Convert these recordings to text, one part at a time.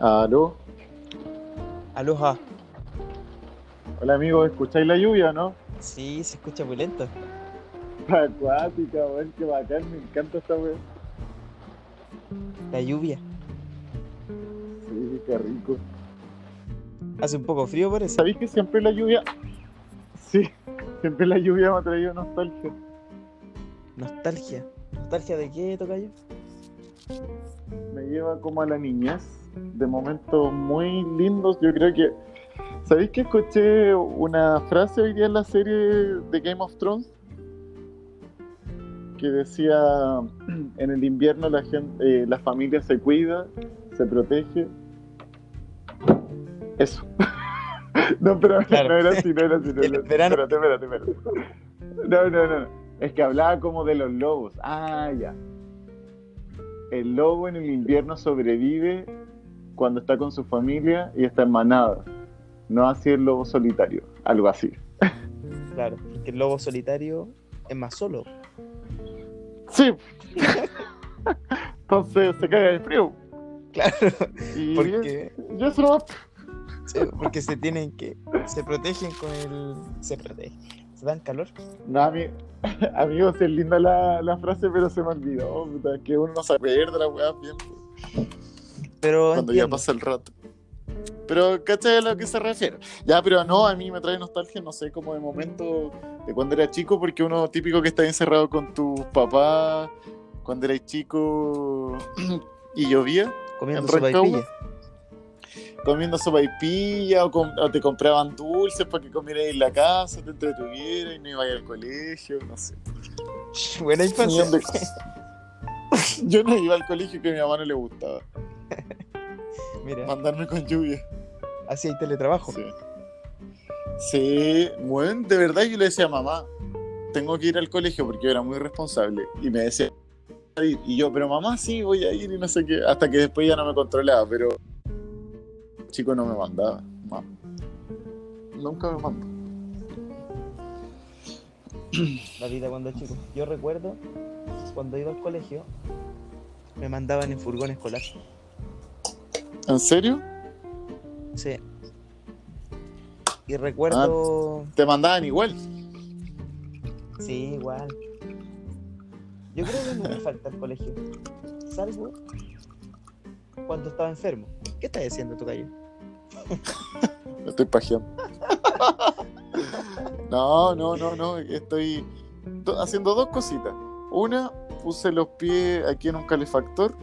Aló. Aloha. Hola amigo, ¿escucháis la lluvia, no? Sí, se escucha muy lento. Acuática, weón, qué bacán, me encanta esta weón. La lluvia. Sí, qué rico. Hace un poco frío por eso. ¿Sabéis que siempre la lluvia... Sí, siempre la lluvia me ha traído nostalgia. Nostalgia. ¿Nostalgia de qué, Tocayo? Me lleva como a la niñez, de momentos muy lindos. Yo creo que... ¿Sabéis que escuché una frase hoy día en la serie de Game of Thrones? Que decía, en el invierno la, gente, eh, la familia se cuida, se protege. Eso. no, pero Claro. no era así, no era así. No era el así. verano- Espérate, espérate, espérate. No, no, no. Es que hablaba como de los lobos. Ah, ya. El lobo en el invierno sobrevive cuando está con su familia y está en manada. No así el lobo solitario. Algo así. Claro, porque el lobo solitario es más solo. Sí. Entonces se cae de frío. Claro, Y porque, yo eso no- sí, porque se tienen que. Se protegen con el. Se protegen. Se dan calor. No, a mí, amigos, es linda la, la frase, pero se me olvidó. puta, que uno no se acuerda la weá bien. Pero. cuando ya entiendo. pasa el rato. Pero, ¿cachai a lo que se refiere? Ya, pero no, a mí me trae nostalgia, no sé, como de momento de cuando era chico, porque uno típico que está encerrado con tus papás, cuando eras chico y llovía, Comiendo en sopa y pilla. comiendo sopa y pilla, o, com- o te compraban dulces para que comieras en la casa, te entretuvieras y no ibas al colegio, no sé. Buena infancia. Yo no iba al colegio que a mi mamá no le gustaba, Mira, mandarme con lluvia. así hay teletrabajo. Sí. Sí, bueno, de verdad yo le decía a mamá, tengo que ir al colegio porque yo era muy responsable. Y me decía, y yo, pero mamá, sí, voy a ir y no sé qué. Hasta que después ya no me controlaba, pero el chico no me mandaba. Mamá. Nunca me mandó. La vida cuando chico. Yo recuerdo cuando iba al colegio, me mandaban en furgón escolar. ¿En serio? Sí. Y recuerdo. Te mandaban igual. Sí, igual. Yo creo que no me falta el colegio. Salvo cuando estaba enfermo. ¿Qué estás haciendo tu calle? Me estoy pajeando. No, no, no, no. Estoy do- haciendo dos cositas. Una, puse los pies aquí en un calefactor,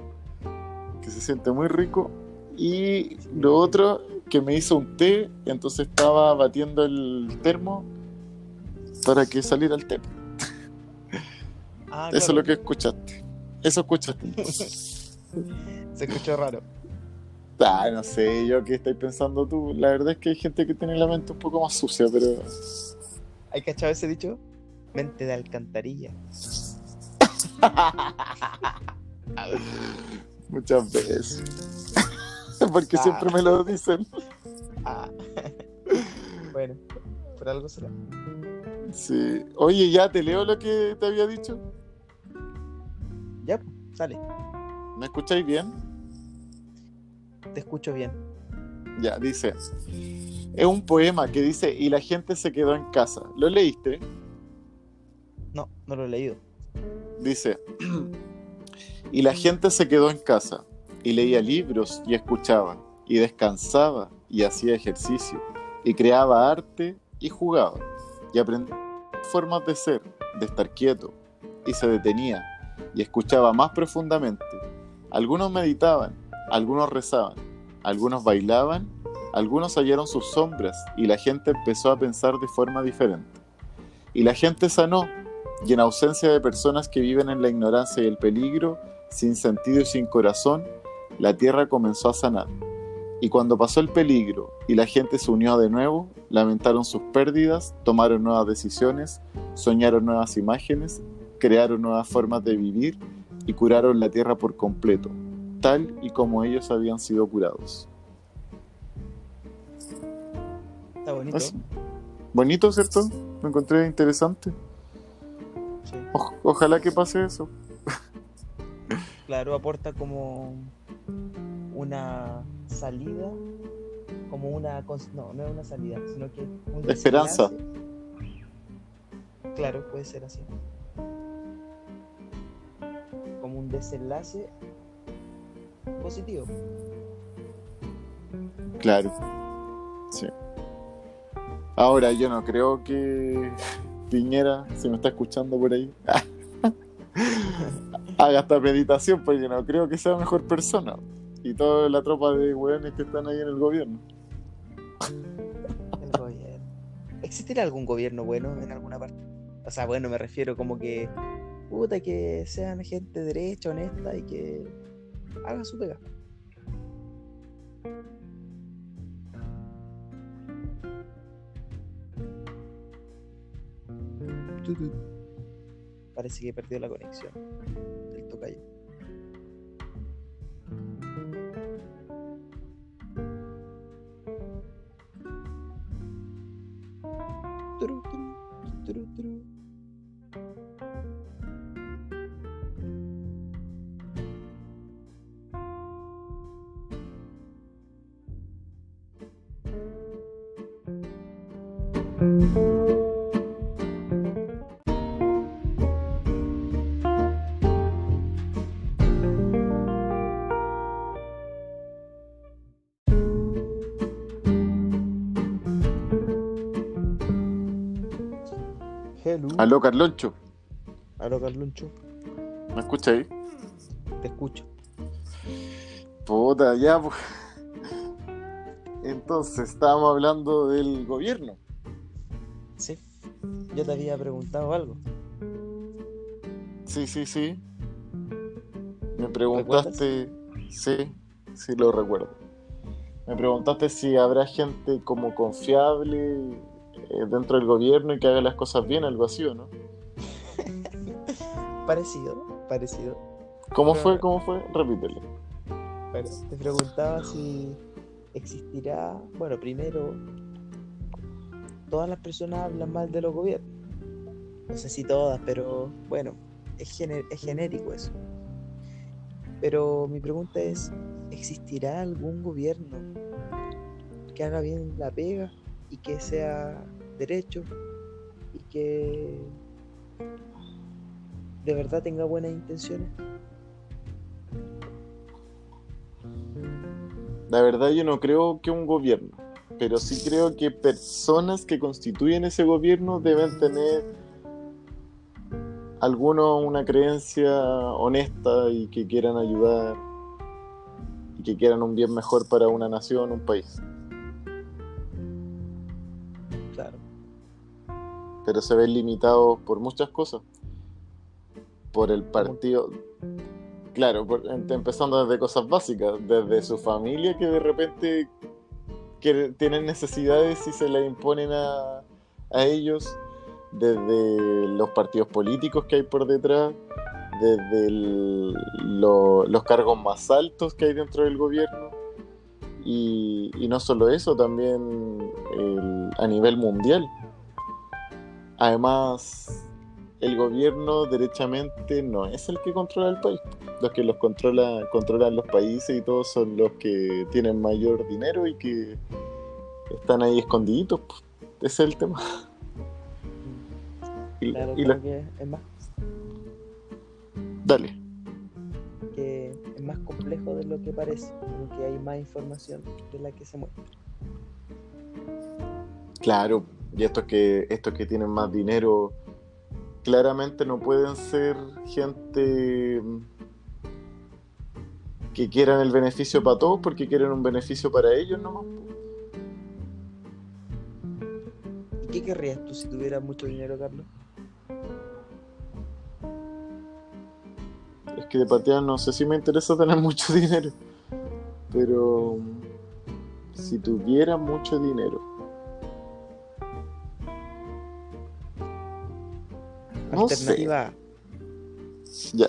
que se siente muy rico. Y lo otro, que me hizo un té, entonces estaba batiendo el termo para que saliera el té. Ah, Eso es claro. lo que escuchaste. Eso escuchaste. Se escuchó raro. Ah, no sé, yo qué estáis pensando tú. La verdad es que hay gente que tiene la mente un poco más sucia, pero ¿Hay cachado ese dicho? Mente de alcantarilla. muchas veces. Porque Ah. siempre me lo dicen. Ah. bueno, por algo será. Sí. Oye, ya te leo lo que te había dicho. Ya, sale. ¿Me escucháis bien? Te escucho bien. Ya, dice. Es un poema que dice, y la gente se quedó en casa. ¿Lo leíste? No, no lo he leído. Dice, y la gente se quedó en casa, y leía libros y escuchaba, y descansaba y hacía ejercicio, y creaba arte y jugaba, y aprendía formas de ser, de estar quieto, y se detenía, y escuchaba más profundamente. Algunos meditaban, algunos rezaban, algunos bailaban, algunos hallaron sus sombras, y la gente empezó a pensar de forma diferente. Y la gente sanó, y en ausencia de personas que viven en la ignorancia y el peligro, sin sentido y sin corazón, la tierra comenzó a sanar. Y cuando pasó el peligro y la gente se unió de nuevo, lamentaron sus pérdidas, tomaron nuevas decisiones, soñaron nuevas imágenes, crearon nuevas formas de vivir y curaron la tierra por completo, tal y como ellos habían sido curados. Está bonito. Es bonito, ¿cierto? Lo encontré interesante. Sí. O- ojalá que pase eso. Claro, aporta como una salida como una no, no es una salida, sino que un Esperanza. Claro, puede ser así. Como un desenlace positivo. Claro. Sí. Ahora, yo no creo que Piñera, si me está escuchando por ahí, haga esta meditación, porque no creo que sea mejor persona. Y toda la tropa de hueones que están ahí en el gobierno. El gobierno. ¿Existirá algún gobierno bueno en alguna parte? O sea, bueno, me refiero como que puta que sean gente derecha, honesta y que hagan su pega. Parece que perdió la conexión del tocayo. Aló, Carloncho, Aló, Carloncho. ¿me escucha ahí? Te escucho. Puta, ya, pues. Entonces, estábamos hablando del gobierno. Sí. Yo te había preguntado algo. Sí, sí, sí. Me preguntaste. Sí, sí lo recuerdo. Me preguntaste si habrá gente como confiable dentro del gobierno y que haga las cosas bien, algo así, ¿o no? Parecido, parecido. ¿Cómo Pero- fue? ¿Cómo fue? Repítelo. Bueno, te preguntaba si existirá, bueno, primero, todas las personas hablan mal de los gobiernos. No sé si todas, pero bueno, es, gener- es genérico eso. Pero mi pregunta es, ¿existirá algún gobierno que haga bien la pega y que sea derecho y que de verdad tenga buenas intenciones? La verdad yo no creo que un gobierno, pero sí creo que personas que constituyen ese gobierno deben tener alguno una creencia honesta y que quieran ayudar y que quieran un bien mejor para una nación, un país. Claro. Pero se ven limitados por muchas cosas. Por el partido. Claro, por- em- empezando desde cosas básicas, desde su familia que de repente que tienen necesidades y se las imponen a, a ellos, desde los partidos políticos que hay por detrás, desde el- lo- los cargos más altos que hay dentro del gobierno. Y, y no solo eso, también el- a nivel mundial. Además, el gobierno derechamente no es el que controla el país. Los que los controla, controlan los países y todos son los que tienen mayor dinero y que están ahí escondiditos. pues. Ese es el tema. Y, Claro, y como la- que es más Dale. que es más complejo de lo que parece, como que hay más información de la que se muestra. Claro, y estos que, estos que tienen más dinero claramente no pueden ser gente que quieran el beneficio para todos porque quieren un beneficio para ellos nomás. ¿Y qué querrías tú si tuvieras mucho dinero, Carlos? Es que de patear no sé si me interesa tener mucho dinero. Pero si tuviera mucho dinero. No sé. Alternativa A, Ya.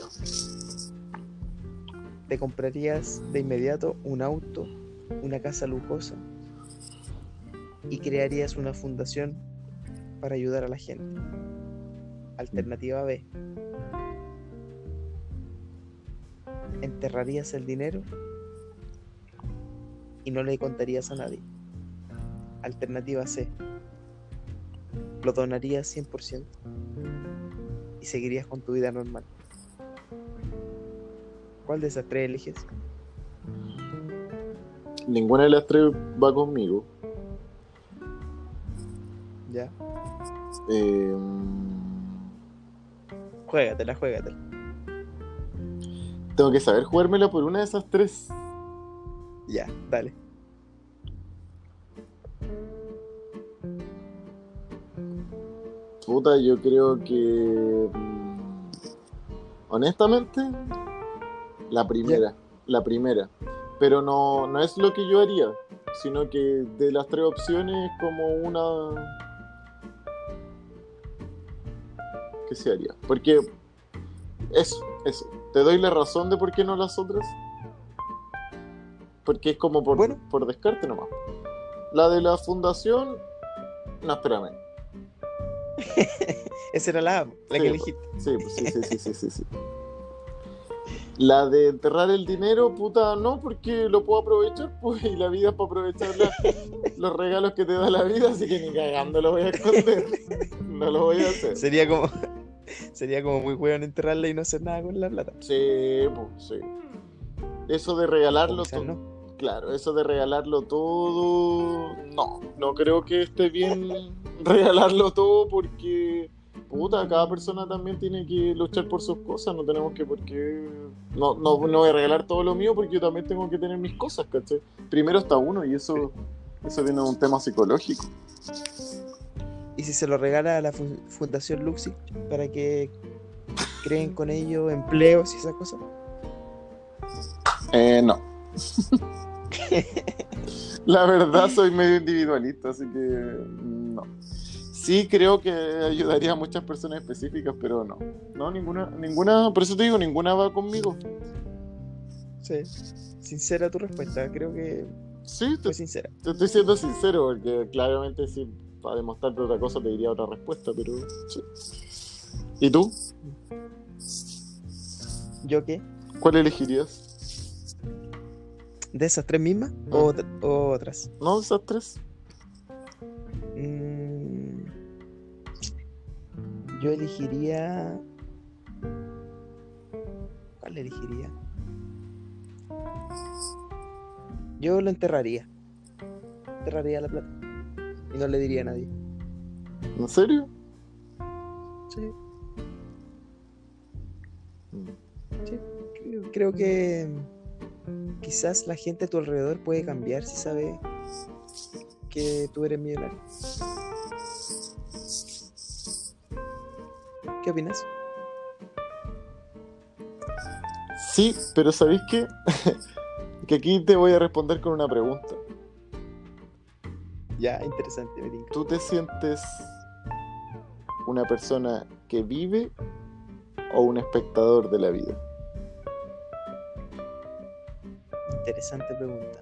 te comprarías de inmediato un auto, una casa lujosa y crearías una fundación para ayudar a la gente. Alternativa B, enterrarías el dinero y no le contarías a nadie. Alternativa C. Lo donarías 100% y seguirías con tu vida normal. ¿Cuál de esas tres eliges? Ninguna de las tres va conmigo. Ya. Eh, Juégatela, juégatela. tengo que saber jugármela por una de esas tres. Ya, dale. Puta, yo creo que. mm, Honestamente, la primera. La primera. Pero no, no es lo que yo haría, sino que de las tres opciones, como una. ¿Qué se haría? Porque. Eso, eso. Te doy la razón de por qué no las otras. Porque es como por, Bueno. por descarte nomás. La de la fundación. No, espérame. Esa era la la Sí, que elegiste. Sí, pues, sí, sí, sí, sí, sí, sí. La de enterrar el dinero, puta, no, porque lo puedo aprovechar, pues, y la vida es para aprovechar la- los regalos que te da la vida, así que ni cagando lo voy a esconder. No lo voy a hacer. Sería como. Sería como muy bueno enterrarla y no hacer nada con la plata. Sí, pues, sí. Eso de regalarlo todo. no. Claro, eso de regalarlo todo. No, no creo que esté bien regalarlo todo porque. Puta, cada persona también tiene que luchar por sus cosas, no tenemos que por qué... No, no, no voy a regalar todo lo mío porque yo también tengo que tener mis cosas, ¿cachai? Primero está uno y eso, eso viene de un tema psicológico. ¿Y si se lo regala a la fu- Fundación Luxi para que creen con ello empleos y esas cosas? Eh, no. La verdad soy medio individualista, así que no. Sí creo que ayudaría a muchas personas específicas, pero no. No, ninguna, ninguna, por eso te digo, ninguna va conmigo. Sí. Sincera tu respuesta, creo que Sí, te, fue sincera. te estoy siendo sincero, porque claramente si para demostrarte otra cosa te diría otra respuesta, pero sí. ¿Y tú? ¿Yo qué? ¿Cuál elegirías? ¿De esas tres mismas o, ot- o otras? ¿No? ¿Esas tres? Mm, yo elegiría. ¿Cuál elegiría? Yo lo enterraría. Enterraría la plata. Y no le diría a nadie. ¿En serio? Sí, Mm. creo, creo que quizás la gente a tu alrededor puede cambiar si sabe que tú eres millonario. ¿Qué opinas? Sí, pero ¿sabéis qué? que aquí te voy a responder con una pregunta. Ya, interesante, me. ¿Tú te sientes una persona que vive o un espectador de la vida? Interesante pregunta.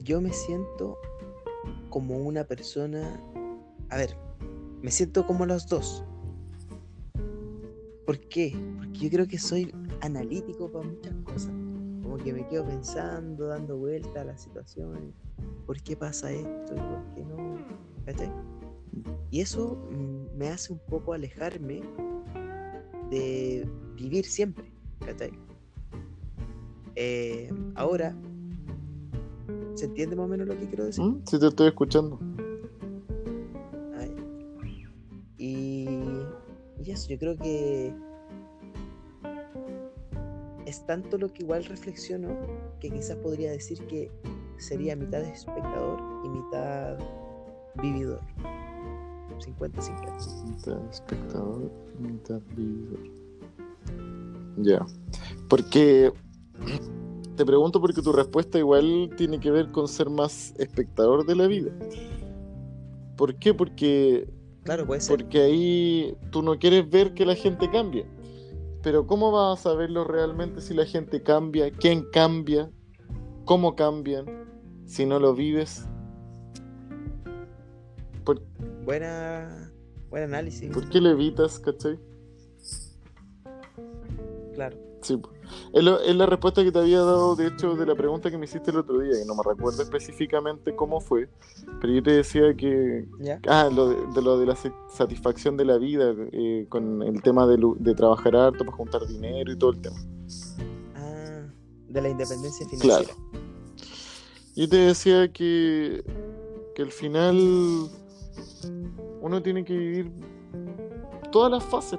Yo me siento como una persona... A ver, me siento como los dos. ¿Por qué? Porque yo creo que soy analítico para muchas cosas. Como que me quedo pensando, dando vueltas a las situaciones. ¿Por qué pasa esto por qué no? ¿Cachai? Y eso mm, me hace un poco alejarme de vivir siempre. ¿Cachai? Eh, ahora, ¿se entiende más o menos lo que quiero decir? ¿Mm? Sí, te estoy escuchando. Ay. Y, y eso, yo creo que es tanto lo que igual reflexiono que quizás podría decir que sería mitad espectador y mitad vividor. 50-50. Mitad espectador, mitad vividor. Ya. Porque te pregunto porque tu respuesta igual tiene que ver con ser más espectador de la vida. ¿Por qué? Porque, Claro, puede ser. porque ahí tú no quieres ver que la gente cambie. Pero ¿cómo vas a saberlo realmente si la gente cambia? ¿Quién cambia? ¿Cómo cambian? Si no lo vives. ¿Por, Buena, buen análisis. por qué lo evitas, cachai? Claro. Sí, es, lo- es la respuesta que te había dado, de hecho, de la pregunta que me hiciste el otro día, y no me recuerdo específicamente cómo fue, pero yo te decía que, ¿Ya? ah, lo de, de lo de la sa- satisfacción de la vida, eh, con el tema de, trabajar harto para juntar dinero y todo el tema. Ah, de la independencia financiera. Claro. Yo te decía que, que al final uno tiene que vivir todas las fases.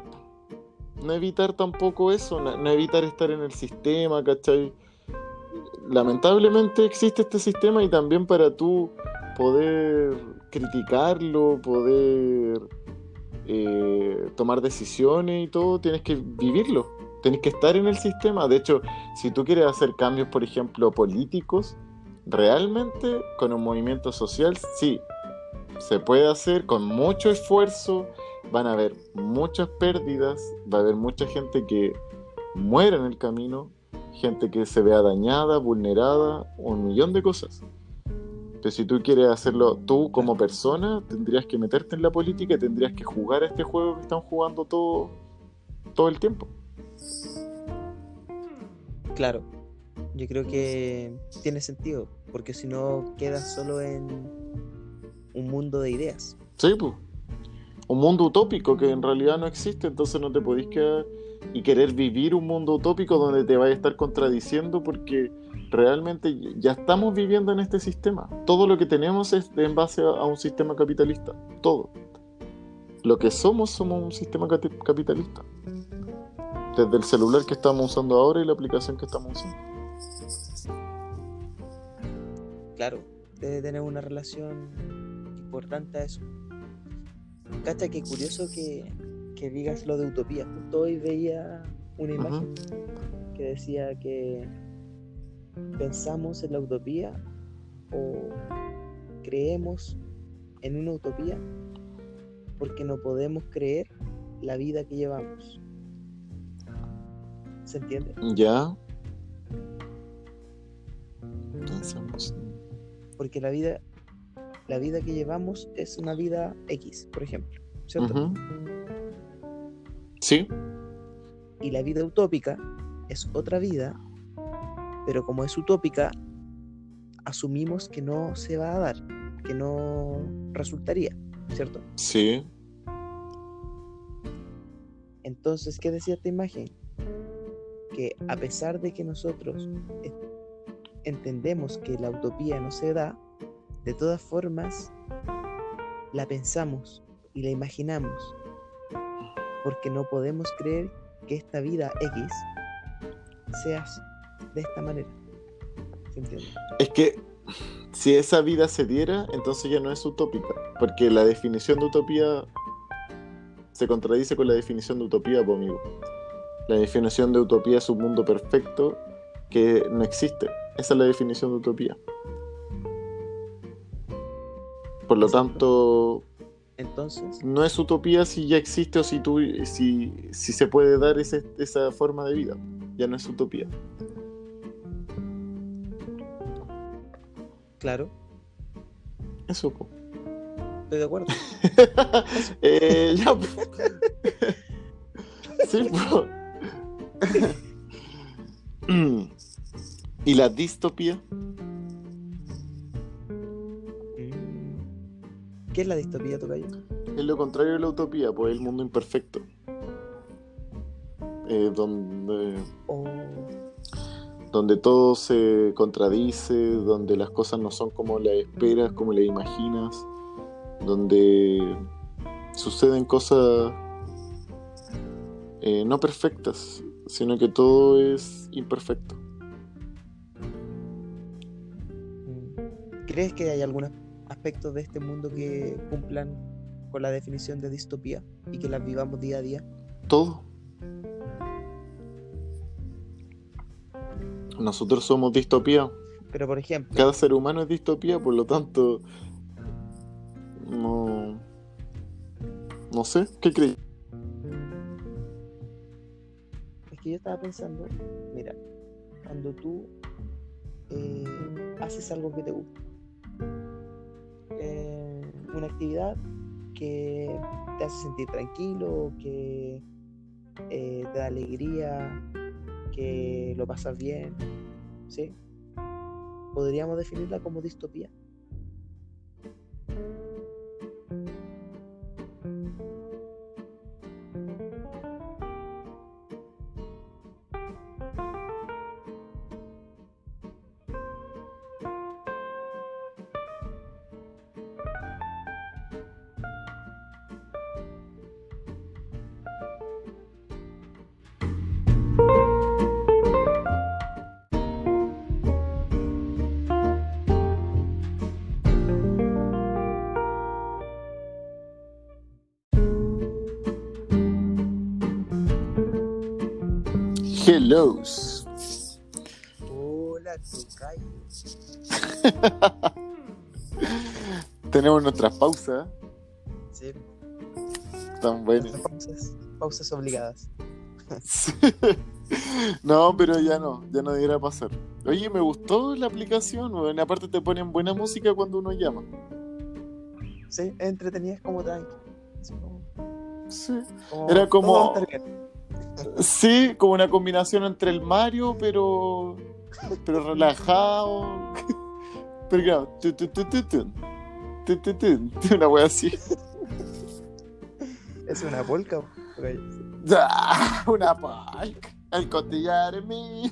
No evitar tampoco eso, no, no evitar estar en el sistema, ¿cachai? Lamentablemente existe este sistema y también para tú poder criticarlo, poder eh, tomar decisiones y todo, tienes que vivirlo, tienes que estar en el sistema. De hecho, si tú quieres hacer cambios, por ejemplo, políticos, realmente con un movimiento social, sí, se puede hacer con mucho esfuerzo, van a haber muchas pérdidas, va a haber mucha gente que muera en el camino, gente que se vea dañada, vulnerada, un millón de cosas. Pero si tú quieres hacerlo tú como persona, tendrías que meterte en la política y tendrías que jugar a este juego que están jugando todo, todo el tiempo. Claro, yo creo que tiene sentido, porque si no quedas solo en un mundo de ideas. Sí, pues. Un mundo utópico que en realidad no existe, entonces no te podís quedar y querer vivir un mundo utópico donde te vayas a estar contradiciendo porque realmente ya estamos viviendo en este sistema. Todo lo que tenemos es en base a, un sistema capitalista. Todo. Lo que somos somos un sistema capitalista. Desde el celular que estamos usando ahora y la aplicación que estamos usando. Claro, debe tener una relación importante a eso. Cacha, que curioso que, que digas lo de utopía. Justo hoy veía una imagen que decía que pensamos en la utopía o creemos en una utopía porque no podemos creer la vida que llevamos. ¿Se entiende? Ya. Pensemos. Porque la vida, la vida que llevamos es una vida X, por ejemplo, ¿cierto? Sí, Y la vida utópica es otra vida, pero como es utópica, asumimos que no se va a dar, que no resultaría, ¿cierto? sí. Entonces, ¿qué decía esta imagen? Que a pesar de que nosotros entendemos que la utopía no se da, de todas formas la pensamos y la imaginamos, porque no podemos creer que esta vida X sea de esta manera. Es que si esa vida se diera, entonces ya no es utópica, porque la definición de utopía se contradice con la definición de utopía, amigo. La definición de utopía es un mundo perfecto que no existe. Esa es la definición de utopía. Por lo tanto, Entonces, no es utopía si ya existe o si, tú, si, si se puede dar ese- esa forma de vida. Ya no es utopía. claro, Eso, po. estoy de acuerdo. Eh, ya, po. Sí, po. ¿Y la distopía? ¿Qué es la distopía, Tocayo? Es lo contrario de la utopía, pues el mundo imperfecto. Eh, donde, O donde todo se contradice, donde las cosas no son como las esperas, como las imaginas, donde suceden cosas eh, no perfectas, sino que todo es imperfecto. ¿crees que hay algunos aspectos de este mundo que cumplan con la definición de distopía y que las vivamos día a día? Todo. Nosotros somos distopía. Pero por ejemplo, Cada ser humano es distopía, por lo tanto. No. No sé, ¿qué crees? es que yo estaba pensando, mira, cuando tú eh, haces algo que te gusta, eh, una actividad que te hace sentir tranquilo, que eh, te da alegría, que lo pasas bien. ¿Sí? ¿Podríamos definirla como distopía? Hellos. Hola. Tenemos nuestras pausas. Sí, Tan buenas. pausas, pausas obligadas. No, pero ya no, ya no debiera pasar. Oye, me gustó la aplicación, weón. Aparte te ponen buena música cuando uno llama. Sí, entretenida, es como tranqui. Como- Sí. como- Era como- Sí, como una combinación entre el Mario, pero. pero relajado. Pero claro, tu. Una wea así. Es una polka. tocayo. Ah, Una palca. El costillar es mío.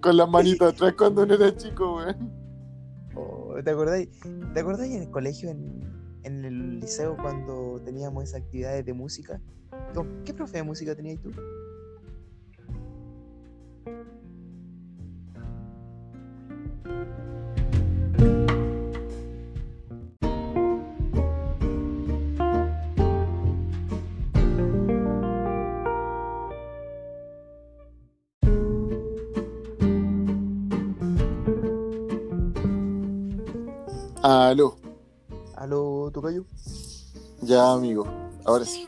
Con las manitas atrás cuando uno era chico, weón. Oh, ¿Te acordáis? ¿Te acordáis en el colegio, en, en el liceo, cuando teníamos esas actividades de música? ¿Con- ¿Qué profe de música tenías tú? Aló. ¿Aló, Tocayo? Ya, amigo. Ahora sí.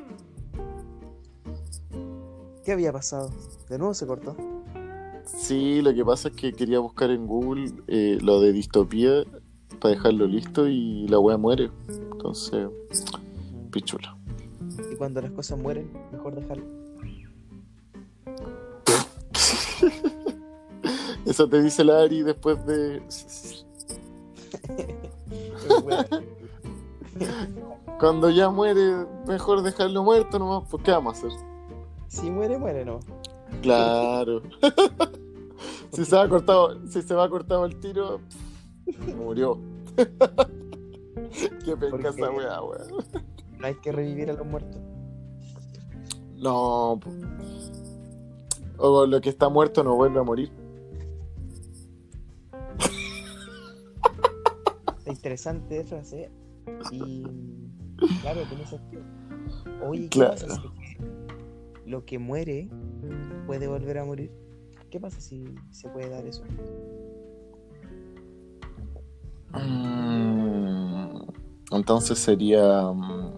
¿Qué había pasado? ¿De nuevo se cortó? Sí, lo que pasa es que quería buscar en Google eh, lo de distopía para dejarlo listo y la wea muere. Entonces, pichula. Y cuando las cosas mueren, mejor dejarlo. Eso te dice la Ari después de. Cuando ya muere, mejor dejarlo muerto nomás. Pues, ¿qué vamos a hacer? si muere, muere, no. Claro. si se va cortado, si se va cortado el tiro, murió. Qué penca esa weá, weá. No hay que revivir a los muertos. No. po. O lo que está muerto no vuelve a morir. Interesante frase. Y claro, tiene sentido. Oye, ¿qué Claro. pasa si lo que muere puede volver a morir? ¿Qué pasa si se puede dar eso? Mm, Entonces sería mm,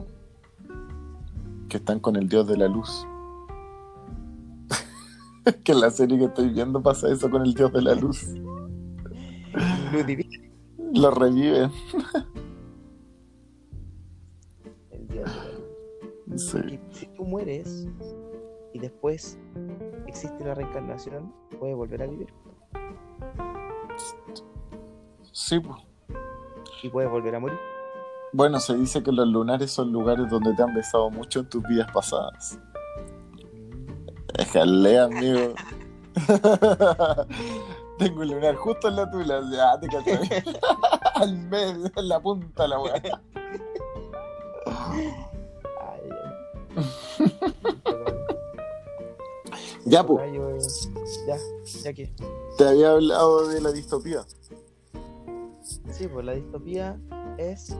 que están con el dios de la luz. que en la serie que estoy viendo pasa eso con el dios de la luz. Lo reviven. Sí. Si tú mueres y después existe la reencarnación, puedes volver a vivir Sí, pues. y puedes volver a morir. Bueno, se dice que los lunares son lugares donde te han besado mucho en tus vidas pasadas. Déjale, amigo. Tengo un lunar justo en la tula. Ya, te caché. Al medio, en la punta la weá. Ya, pues. Ya, ya que. Te había hablado de la distopía. Sí, pues la distopía es.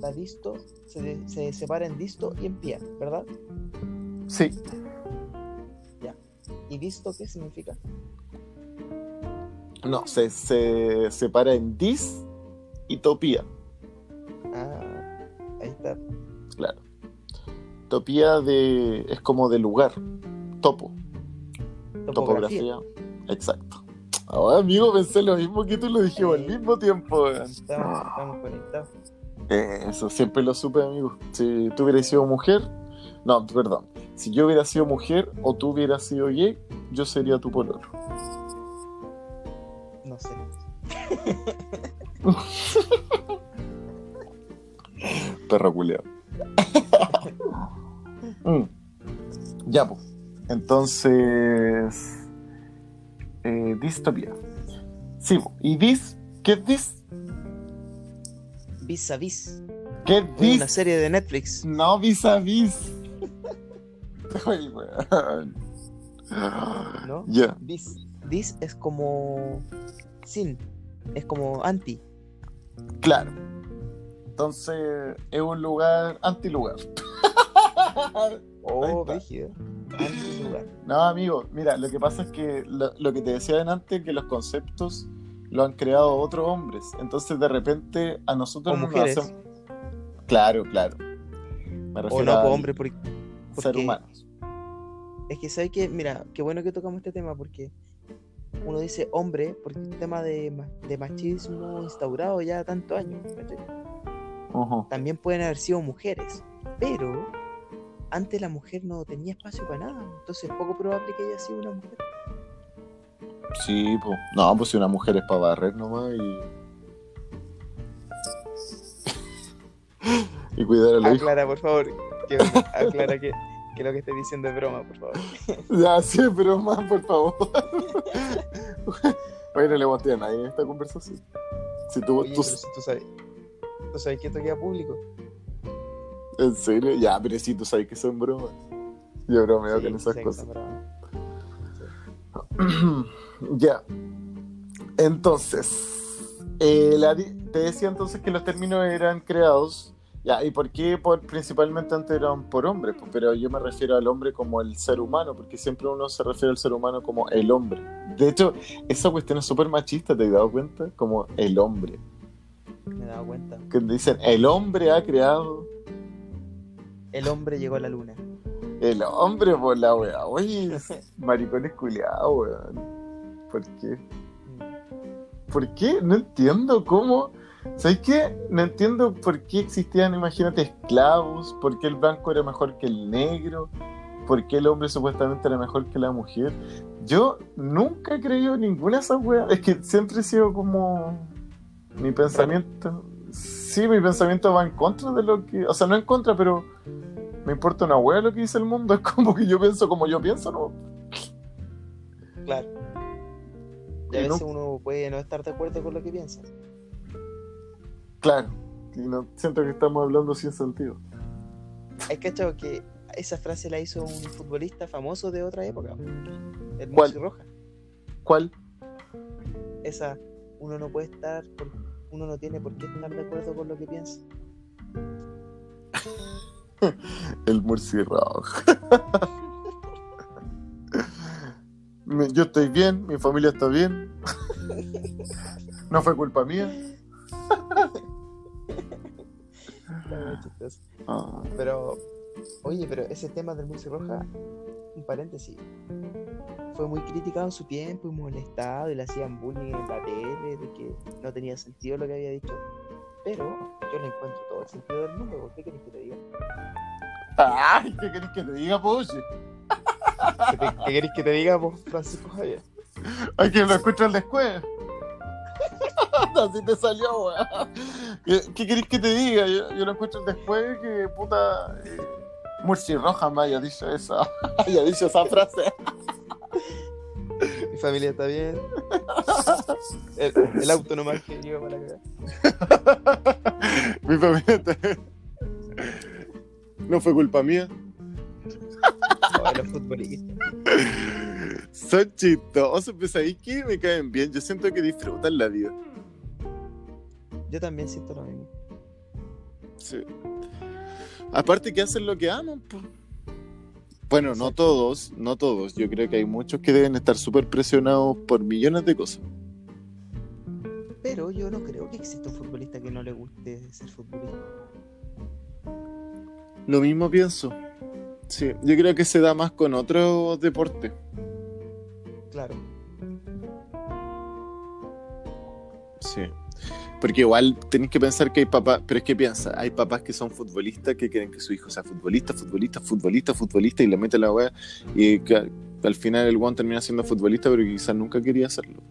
La disto se, se separa en disto y en pía, ¿verdad? Sí. ¿Y disto qué significa? No, se, se separa en dis y topía. Ah, ahí está. Claro. Topía de, es como de lugar. Topo. Topografía. Topografía. Exacto. Ahora, amigo, pensé lo mismo que tú lo dijimos al mismo tiempo. Estamos, estamos conectados. Eh, Eso siempre lo supe, amigo. Si tú hubieras sido mujer, No, perdón. Si yo hubiera sido mujer o tú hubieras sido gay, yo sería tu pololo. No sé. Perro culiao. Mm. Ya, pues. Entonces. Eh, distopía. Sí. ¿y dis? ¿Qué es dis? Vis a vis. ¿Qué es dis? Una serie de Netflix. No vis a vis. Ay, weón. ¿No? Ya, Vis. Vis es como. Sin. Es como anti. claro. Entonces, es un lugar antilugar. Oh, está. Lugar. No, amigo, mira, lo que pasa es que lo, lo que te decía antes, que los conceptos lo han creado otros hombres. Entonces, de repente, a nosotros O nos mujeres. hacen- Claro, claro. Me O no, a pues, hombre, porque. ser humanos. Es que sabes que, mira, qué bueno que tocamos este tema porque uno dice hombre porque es un tema de, de machismo instaurado ya tantos años. También pueden haber sido mujeres, pero antes la mujer no tenía espacio para nada, entonces es poco probable que haya sido una mujer. Sí, pues. No, pues si una mujer es para barrer nomás y. y cuidar a los. Aclara, por favor, que, aclara que, que lo que estoy diciendo es broma, por favor. Ya, sí, pero más, por favor. Oye, no le voy a nadie en esta conversación. Si tú, Oye, tú- pero si tú sabes, tú sabes que esto queda público. ¿En serio? Ya, pero si tú sabes que son bromas. Yo bromeo Sí, con esas cosas. ya. Entonces, eh, la te decía entonces que los términos eran creados. Ya, ¿y por qué? Por, principalmente antes eran por hombres, pues, pero yo me refiero al hombre como el ser humano, porque siempre uno se refiere al ser humano como el hombre. De hecho, esa cuestión es súper machista, ¿te has dado cuenta? Como el hombre. Me he dado cuenta. Que dicen, el hombre ha creado. El hombre llegó a la luna. El hombre por la wea. Oye, maricones culiados, weón. ¿Por qué? ¿Por qué? No entiendo cómo. ¿Sabes qué? No entiendo por qué existían, imagínate, esclavos, por qué el blanco era mejor que el negro, por qué el hombre supuestamente era mejor que la mujer. Yo nunca he creído ninguna de esas weas. Es que siempre he sido como. Mi pensamiento. Sí, mi pensamiento va en contra de lo que. O sea, no en contra, pero. Me importa una wea lo que dice el mundo. Es como que yo pienso como yo pienso, ¿no? Claro. Y a Y no- veces uno puede no estar de acuerdo con lo que piensa. Claro. Y no, siento que estamos hablando sin sentido. Hay cachado que esa frase la hizo un futbolista famoso de otra época. El ¿Cuál? Roja. ¿Cuál? Esa, uno no puede estar, por- uno no tiene por qué estar de acuerdo con lo que piensa. El murciélago. Yo estoy bien, mi familia está bien. No fue culpa mía. Ah, Pero, oye, pero ese tema del Murci Roja, un paréntesis, fue muy criticado en su tiempo y molestado y le hacían bullying en la tele de que no tenía sentido lo que había dicho. Pero yo le encuentro todo el sentido del mundo, ¿por qué querés que te diga? Ay, ¿qué querés que te diga, Poche? ¿Qué, te- qué querés que te diga, vos, Francisco Javier? Hay que lo escucho después. Así te salió, weón. ¿Qué, qué querés que te diga? Yo, yo lo escucho después que puta. Eh, Murci Roja me haya dicho esa. haya dicho esa frase. Mi familia está bien. El, el auto nomás que iba para cagada. Mi familia está- No fue culpa mía. Oh, los futbolistas. Son chistosos, pues ahí que me caen bien. Yo siento que disfrutan la vida. Yo también siento lo mismo. Sí. Aparte que hacen lo que aman, po. Bueno, no todos, no todos. Yo creo que hay muchos que deben estar súper presionados por millones de cosas. Pero yo no creo que exista un futbolista que no le guste ser futbolista. Lo mismo pienso. Sí, yo creo que se da más con otros deportes. Claro. Sí. Porque igual tenéis que pensar que hay papás, pero es que piensa, hay papás que son futbolistas que quieren que su hijo sea futbolista, futbolista, futbolista, futbolista y le mete la weá y que al final el one termina siendo futbolista, pero quizás nunca quería hacerlo.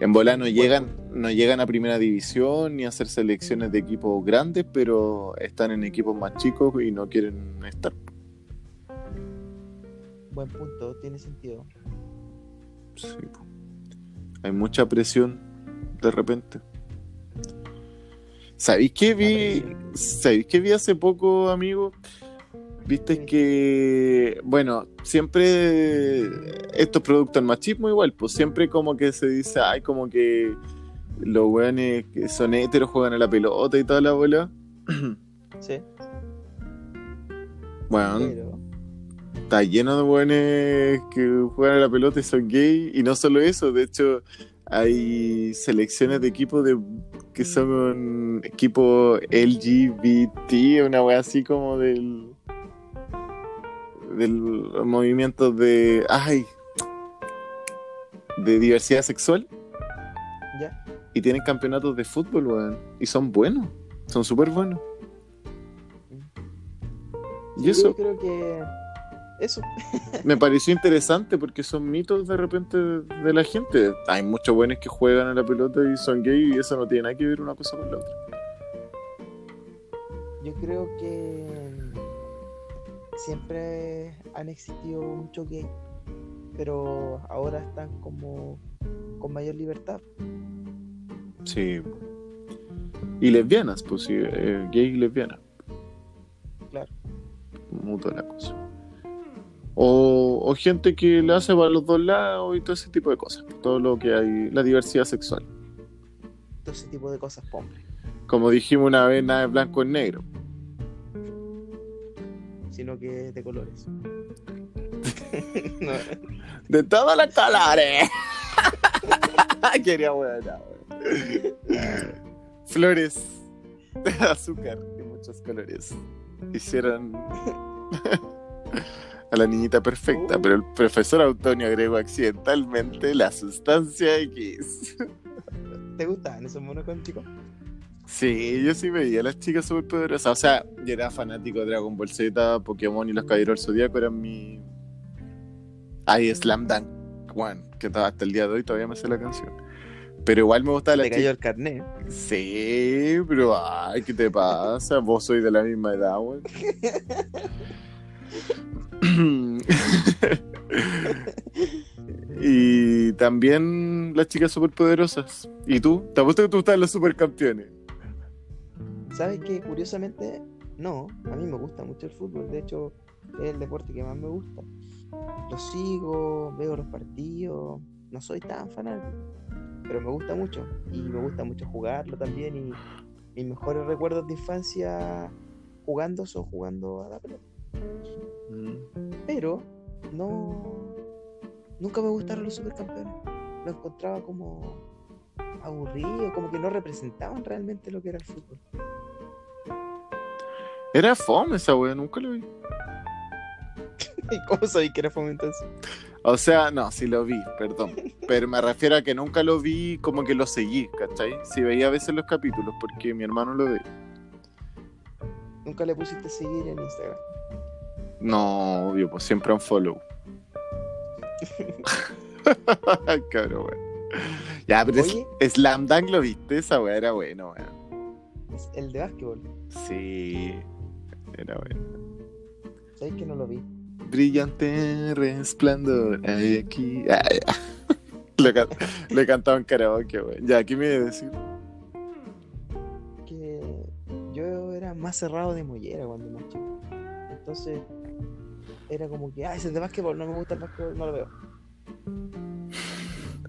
En bola no llegan, no llegan a primera división ni a hacer selecciones de equipos grandes, pero están en equipos más chicos y no quieren estar. Buen punto, tiene sentido. Sí, hay mucha presión de repente. ¿Sabéis qué vi? ¿Sabéis qué vi hace poco, amigo? Viste que, bueno, siempre estos productos del machismo igual, pues siempre como que se dice, ay, como que los weones que son héteros juegan a la pelota y toda la bola. Sí, Bueno, pero está lleno de weones que juegan a la pelota y son gay. Y no solo eso, de hecho, hay selecciones de equipos de que son equipos LGBT, una wea así como del del movimiento de ay de diversidad sexual ya. y tienen campeonatos de fútbol, weón. Y son buenos, son súper buenos. Y Sí, eso Yo creo que eso. me pareció interesante porque son mitos de repente de la gente. Hay muchos buenos que juegan a la pelota y son gay y eso no tiene nada que ver una cosa con la otra. Yo creo que siempre han existido muchos gays, pero ahora están como con mayor libertad. Sí. Y lesbianas, pues sí, eh, gay y lesbiana. Claro. Mutua la cosa. O, o gente que le hace para los dos lados y todo ese tipo de cosas. Todo lo que hay, la diversidad sexual. Todo ese tipo de cosas, hombre. Como dijimos una vez, nada de blanco en negro. Sino que de colores. No, De todos los colores. Quería buena. Flores de azúcar de muchos colores. Hicieron a la niñita perfecta, pero el profesor Antonio agregó accidentalmente la sustancia X. ¿Te gustan esos monos cuánticos? Sí, yo sí veía a las chicas superpoderosas. O sea, yo era fanático de Dragon Ball Z, Pokémon y los Caballeros del Zodíaco eran mi. Ay, Slam Dunk. Bueno, que ta- hasta el día de hoy todavía me sé la canción. Pero igual me gustaba la Te cayó el carnet. Sí, pero ay, ¿qué te pasa? Vos sois de la misma edad, weón. y también las chicas superpoderosas. ¿Y tú? ¿Te apuesto que tú en los supercampeones? ¿Sabes qué? Curiosamente, no. A mí me gusta mucho el fútbol. De hecho, es el deporte que más me gusta. Lo sigo, veo los partidos. No soy tan fanático, pero me gusta mucho. Y me gusta mucho jugarlo también. Y mis mejores recuerdos de infancia jugando son jugando a la pelota. Pero no. Nunca me gustaron los supercampeones. Lo encontraba como aburrido, como que no representaban realmente lo que era el fútbol. Era fome esa wea, nunca lo vi. ¿Y cómo sabéis que era fome entonces? O sea, no, sí lo vi, perdón. Pero me refiero a que nunca lo vi como que lo seguí, ¿cachai? Sí veía a veces los capítulos porque mi hermano lo ve. Nunca le pusiste a seguir en Instagram. No, obvio, pues siempre un follow. Cabrón, weón. Ya, pero es- Oye. Slam Dunk lo viste, esa weá era bueno, weón. Es el de básquetbol. Sí, era bueno. ¿Sabéis que no lo vi? Brillante resplandor hay aquí. Ah, ya. Lo, can- lo he cantado en karaoke, weón. Ya, ¿qué me iba a decir? Más cerrado de mollera cuando más chico. Entonces, era como que, ah, ese es de básquetbol, no me gusta el básquetbol, no lo veo.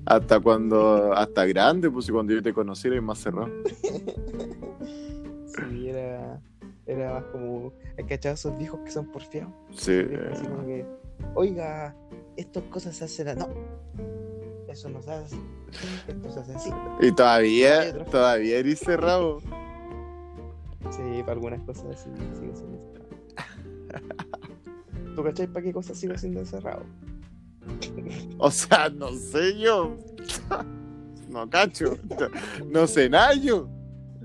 Hasta cuando, hasta grande, pues y cuando yo te conocí eres más cerrado. Sí, era, era más como, ¿hay cachado esos viejos que son porfiados? Sí. Así como que, oiga, estas cosas se hacen, a-". no, eso no se hace esto se hace así. Y todavía, todavía eres cerrado. Sí, para algunas cosas así sigo siendo encerrado. ¿Tú cachai para qué cosas sigo siendo encerrado? O sea, no sé yo. No cacho. No sé nada yo.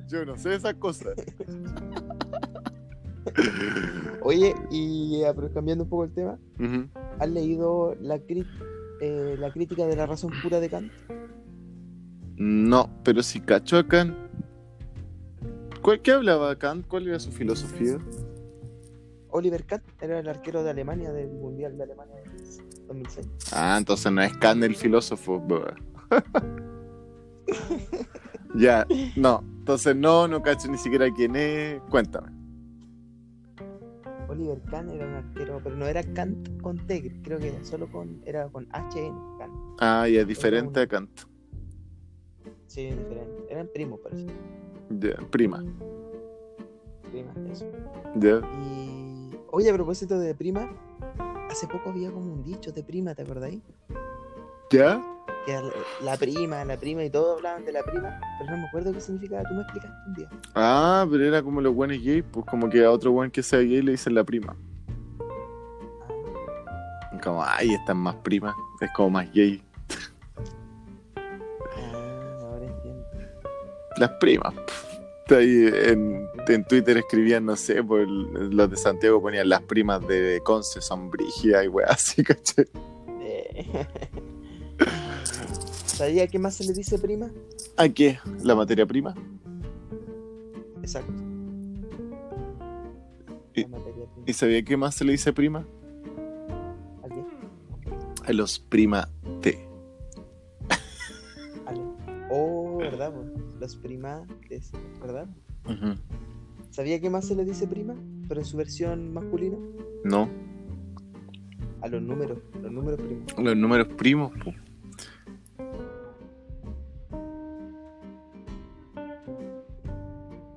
Yo no sé esas cosas. Oye, y eh, cambiando un poco el tema. ¿has leído la, eh, la crítica de la razón pura de Kant? No, pero si cacho a Kant. ¿Cuál, ¿Qué hablaba Kant? ¿Cuál era su filosofía? Oliver Kant era el arquero de Alemania del Mundial de Alemania del 2006. Ah, entonces no es Kant el filósofo. ya, no. Entonces no, no cacho ni siquiera quién es. Cuéntame. Oliver Kant era un arquero, pero no era Kant con T, creo que era solo con, era con HN, Kant. Ah, y es diferente a Kant. Sí, es diferente. Eran primos, parece. Ya, prima. Primas, eso. Ya. Y, oye, a propósito de prima, hace poco había como un dicho de prima, ¿te acordáis? ¿Ya? Que la, la prima, la prima, y todos hablaban de la prima, pero no me acuerdo qué significaba. Tú me explicaste un día. Ah, pero era como los buenos gay, pues como que a otro buen que sea gay le dicen la prima. Ah, Como, ay, esta es más prima. Es como más gay. Las primas. Ahí en, en Twitter escribían, no sé, pues los de Santiago ponían las primas de Conce son brígidas y weá, así, ¿cachai? Eh, ¿Sabía qué más se le dice prima? ¿A qué? ¿La materia prima? Exacto. Y- prima. ¿Y sabía qué más se le dice prima? ¿A qué? A los prima T. Oh, ¿verdad? po? Los primates, ¿verdad? ¿Sabía qué más se le dice prima? Pero en su versión masculina. No, A los números, los números primos. los números primos, po.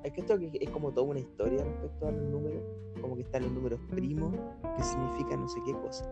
Es que esto que es como toda una historia respecto a los números. Como que están los números primos, que significan no sé qué cosa.